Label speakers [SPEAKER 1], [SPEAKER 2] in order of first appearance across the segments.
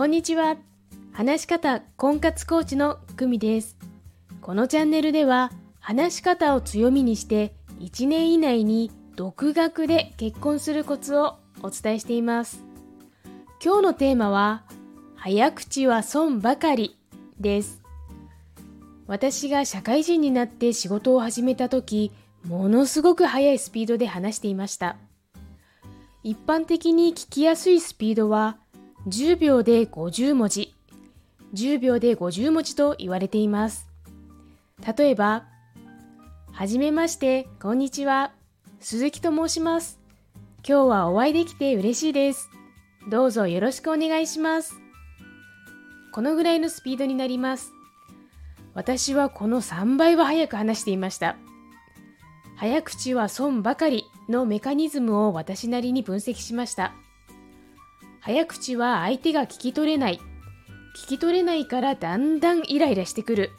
[SPEAKER 1] こんにちは。話し方婚活コーチの久美です。このチャンネルでは、話し方を強みにして、1年以内に独学で結婚するコツをお伝えしています。今日のテーマは、早口は損ばかりです。私が社会人になって仕事を始めた時、ものすごく速いスピードで話していました。一般的に聞きやすいスピードは10秒で50文字、10秒で50文字と言われています。例えば、はじめまして、こんにちは。鈴木と申します。今日はお会いできて嬉しいです。どうぞよろしくお願いします。このぐらいのスピードになります。私はこの3倍は早く話していました。早口は損ばかりのメカニズムを私なりに分析しました。早口は相手が聞き取れない。聞き取れないからだんだんイライラしてくる。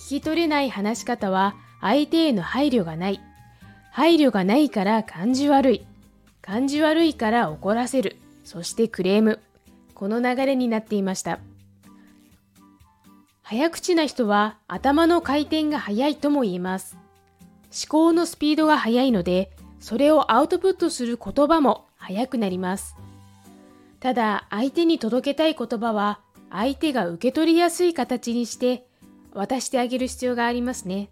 [SPEAKER 1] 聞き取れない話し方は相手への配慮がない。配慮がないから感じ悪い。感じ悪いから怒らせる。そしてクレーム。この流れになっていました。早口な人は頭の回転が速いとも言えます。思考のスピードが速いので、それをアウトプットする言葉も速くなります。ただ、相手に届けたい言葉は、相手が受け取りやすい形にして渡してあげる必要がありますね。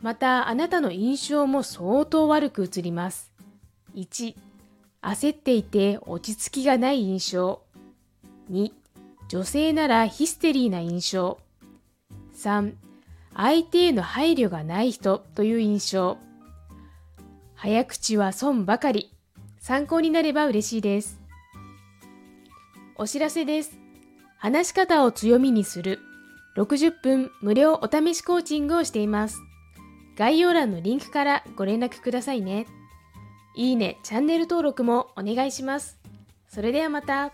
[SPEAKER 1] また、あなたの印象も相当悪く映ります。1、焦っていて落ち着きがない印象。2、女性ならヒステリーな印象。3、相手への配慮がない人という印象。早口は損ばかり。参考になれば嬉しいです。お知らせです。話し方を強みにする60分無料お試しコーチングをしています。概要欄のリンクからご連絡くださいね。いいね、チャンネル登録もお願いします。それではまた。